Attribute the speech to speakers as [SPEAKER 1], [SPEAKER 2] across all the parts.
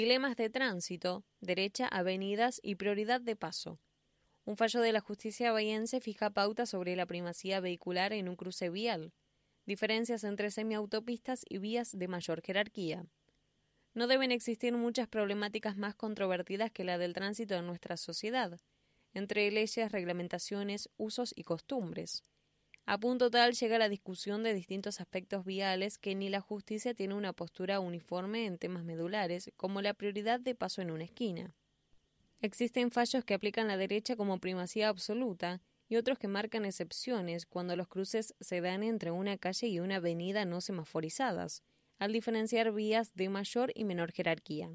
[SPEAKER 1] Dilemas de tránsito, derecha, avenidas y prioridad de paso. Un fallo de la justicia bahiense fija pauta sobre la primacía vehicular en un cruce vial. Diferencias entre semiautopistas y vías de mayor jerarquía. No deben existir muchas problemáticas más controvertidas que la del tránsito en nuestra sociedad, entre leyes, reglamentaciones, usos y costumbres. A punto tal llega la discusión de distintos aspectos viales que ni la justicia tiene una postura uniforme en temas medulares, como la prioridad de paso en una esquina. Existen fallos que aplican la derecha como primacía absoluta y otros que marcan excepciones cuando los cruces se dan entre una calle y una avenida no semaforizadas, al diferenciar vías de mayor y menor jerarquía.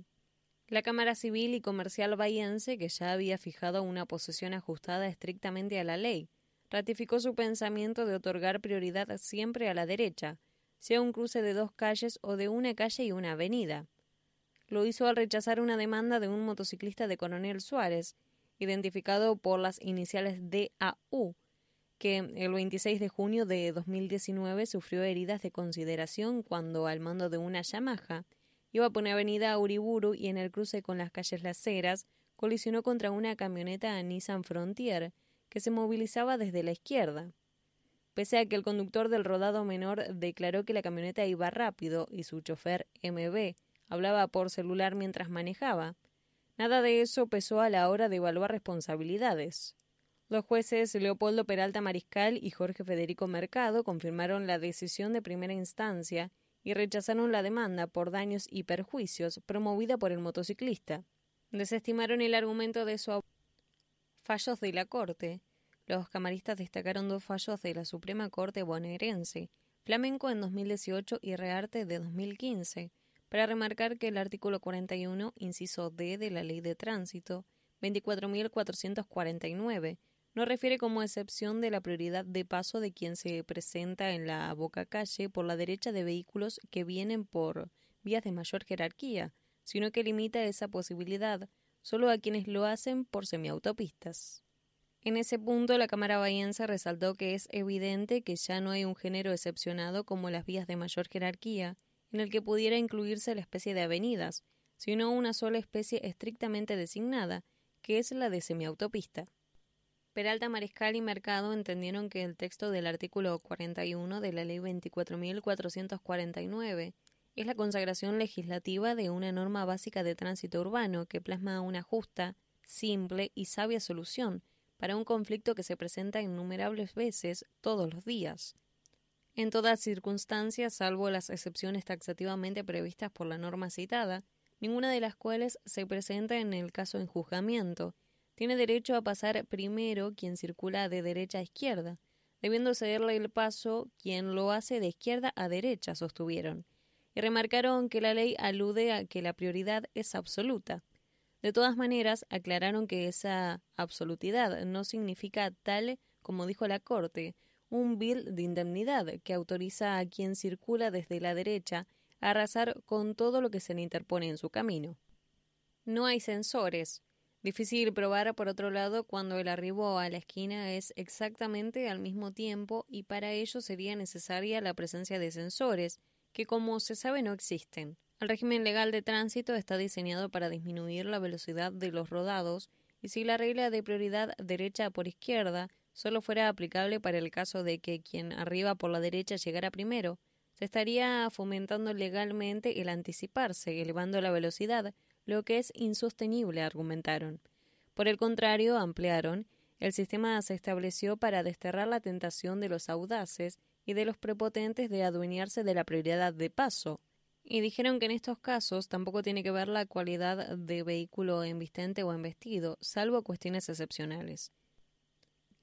[SPEAKER 1] La Cámara Civil y Comercial Bahiense, que ya había fijado una posición ajustada estrictamente a la ley, ratificó su pensamiento de otorgar prioridad siempre a la derecha, sea un cruce de dos calles o de una calle y una avenida. Lo hizo al rechazar una demanda de un motociclista de Coronel Suárez, identificado por las iniciales DAU, que el 26 de junio de 2019 sufrió heridas de consideración cuando, al mando de una Yamaha, iba por una avenida Uriburu y en el cruce con las calles Las Heras colisionó contra una camioneta Nissan Frontier que se movilizaba desde la izquierda. Pese a que el conductor del rodado menor declaró que la camioneta iba rápido y su chofer MB hablaba por celular mientras manejaba, nada de eso pesó a la hora de evaluar responsabilidades. Los jueces Leopoldo Peralta Mariscal y Jorge Federico Mercado confirmaron la decisión de primera instancia y rechazaron la demanda por daños y perjuicios promovida por el motociclista. Desestimaron el argumento de su Fallos de la Corte. Los camaristas destacaron dos fallos de la Suprema Corte bonaerense, Flamenco en 2018 y Rearte de 2015, para remarcar que el artículo 41, inciso D de la Ley de Tránsito, 24.449, no refiere como excepción de la prioridad de paso de quien se presenta en la boca calle por la derecha de vehículos que vienen por vías de mayor jerarquía, sino que limita esa posibilidad solo a quienes lo hacen por semiautopistas. En ese punto, la Cámara Bahiense resaltó que es evidente que ya no hay un género excepcionado como las vías de mayor jerarquía, en el que pudiera incluirse la especie de avenidas, sino una sola especie estrictamente designada, que es la de semiautopista. Peralta Mariscal y Mercado entendieron que el texto del artículo 41 de la Ley 24.449 es la consagración legislativa de una norma básica de tránsito urbano que plasma una justa, simple y sabia solución para un conflicto que se presenta innumerables veces todos los días. En todas circunstancias, salvo las excepciones taxativamente previstas por la norma citada, ninguna de las cuales se presenta en el caso en juzgamiento, tiene derecho a pasar primero quien circula de derecha a izquierda, debiendo cederle el paso quien lo hace de izquierda a derecha, sostuvieron y remarcaron que la ley alude a que la prioridad es absoluta. De todas maneras, aclararon que esa absolutidad no significa tal como dijo la Corte, un bill de indemnidad que autoriza a quien circula desde la derecha a arrasar con todo lo que se le interpone en su camino. No hay sensores. Difícil probar, por otro lado, cuando el arribo a la esquina es exactamente al mismo tiempo y para ello sería necesaria la presencia de sensores, que como se sabe no existen. El régimen legal de tránsito está diseñado para disminuir la velocidad de los rodados y si la regla de prioridad derecha por izquierda solo fuera aplicable para el caso de que quien arriba por la derecha llegara primero, se estaría fomentando legalmente el anticiparse, elevando la velocidad, lo que es insostenible, argumentaron. Por el contrario, ampliaron, el sistema se estableció para desterrar la tentación de los audaces y de los prepotentes de adueñarse de la prioridad de paso, y dijeron que en estos casos tampoco tiene que ver la cualidad de vehículo embistente o embestido, salvo cuestiones excepcionales.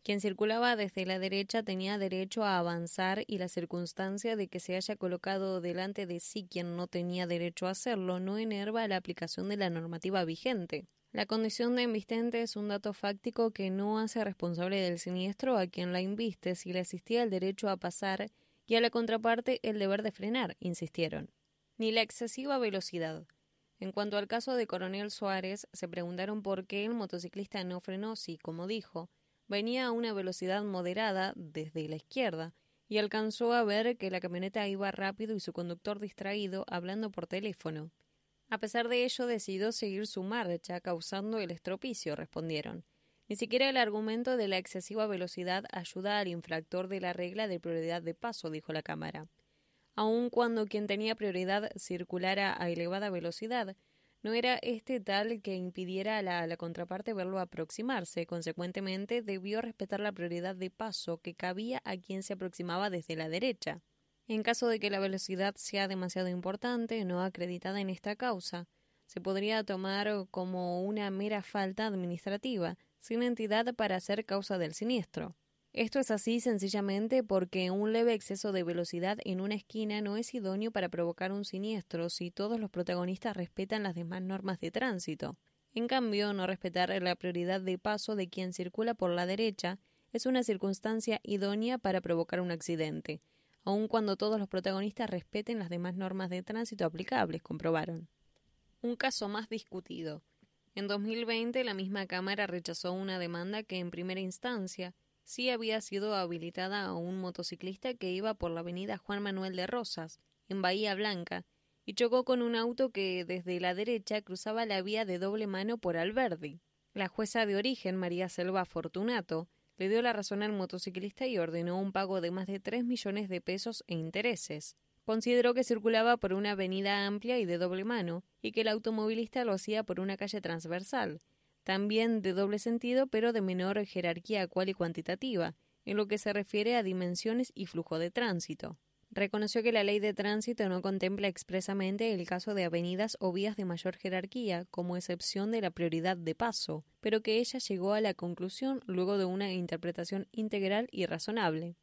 [SPEAKER 1] Quien circulaba desde la derecha tenía derecho a avanzar y la circunstancia de que se haya colocado delante de sí quien no tenía derecho a hacerlo no enerva la aplicación de la normativa vigente. La condición de invistente es un dato fáctico que no hace responsable del siniestro a quien la inviste si le existía el derecho a pasar y a la contraparte el deber de frenar, insistieron. Ni la excesiva velocidad. En cuanto al caso de Coronel Suárez, se preguntaron por qué el motociclista no frenó si, como dijo, venía a una velocidad moderada desde la izquierda y alcanzó a ver que la camioneta iba rápido y su conductor distraído hablando por teléfono. A pesar de ello, decidió seguir su marcha, causando el estropicio, respondieron. Ni siquiera el argumento de la excesiva velocidad ayuda al infractor de la regla de prioridad de paso, dijo la Cámara. Aun cuando quien tenía prioridad circulara a elevada velocidad, no era este tal que impidiera a la, contraparte verlo aproximarse. Consecuentemente, debió respetar la prioridad de paso que cabía a quien se aproximaba desde la derecha. En caso de que la velocidad sea demasiado importante, no acreditada en esta causa, se podría tomar como una mera falta administrativa, sin entidad para ser causa del siniestro. Esto es así sencillamente porque un leve exceso de velocidad en una esquina no es idóneo para provocar un siniestro si todos los protagonistas respetan las demás normas de tránsito. En cambio, no respetar la prioridad de paso de quien circula por la derecha es una circunstancia idónea para provocar un accidente, aun cuando todos los protagonistas respeten las demás normas de tránsito aplicables, comprobaron. Un caso más discutido. En 2020, la misma Cámara rechazó una demanda que, en primera instancia, sí había sido habilitada a un motociclista que iba por la avenida Juan Manuel de Rosas, en Bahía Blanca, y chocó con un auto que desde la derecha cruzaba la vía de doble mano por Alberdi. La jueza de origen, María Selva Fortunato, le dio la razón al motociclista y ordenó un pago de más de tres millones de pesos e intereses. Consideró que circulaba por una avenida amplia y de doble mano, y que el automovilista lo hacía por una calle transversal, también de doble sentido, pero de menor jerarquía cual y cuantitativa, en lo que se refiere a dimensiones y flujo de tránsito reconoció que la ley de tránsito no contempla expresamente el caso de avenidas o vías de mayor jerarquía como excepción de la prioridad de paso, pero que ella llegó a la conclusión luego de una interpretación integral y razonable.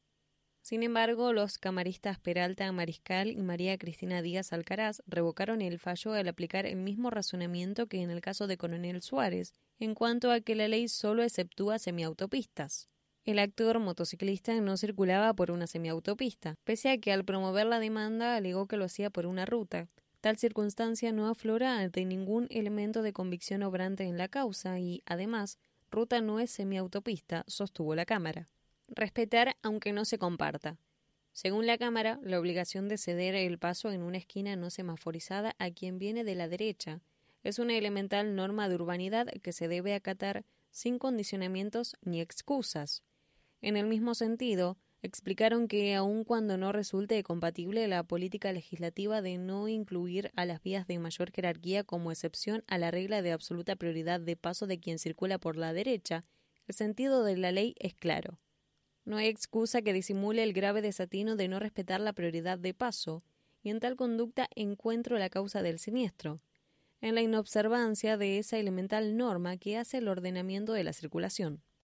[SPEAKER 1] Sin embargo, los camaristas Peralta Mariscal y María Cristina Díaz Alcaraz revocaron el fallo al aplicar el mismo razonamiento que en el caso de Coronel Suárez, en cuanto a que la ley solo exceptúa semiautopistas. El actor motociclista no circulaba por una semiautopista, pese a que al promover la demanda alegó que lo hacía por una ruta. Tal circunstancia no aflora de ningún elemento de convicción obrante en la causa y, además, ruta no es semiautopista, sostuvo la Cámara. Respetar aunque no se comparta. Según la Cámara, la obligación de ceder el paso en una esquina no semaforizada a quien viene de la derecha es una elemental norma de urbanidad que se debe acatar sin condicionamientos ni excusas. En el mismo sentido, explicaron que aun cuando no resulte compatible la política legislativa de no incluir a las vías de mayor jerarquía como excepción a la regla de absoluta prioridad de paso de quien circula por la derecha, el sentido de la ley es claro. No hay excusa que disimule el grave desatino de no respetar la prioridad de paso, y en tal conducta encuentro la causa del siniestro, en la inobservancia de esa elemental norma que hace el ordenamiento de la circulación.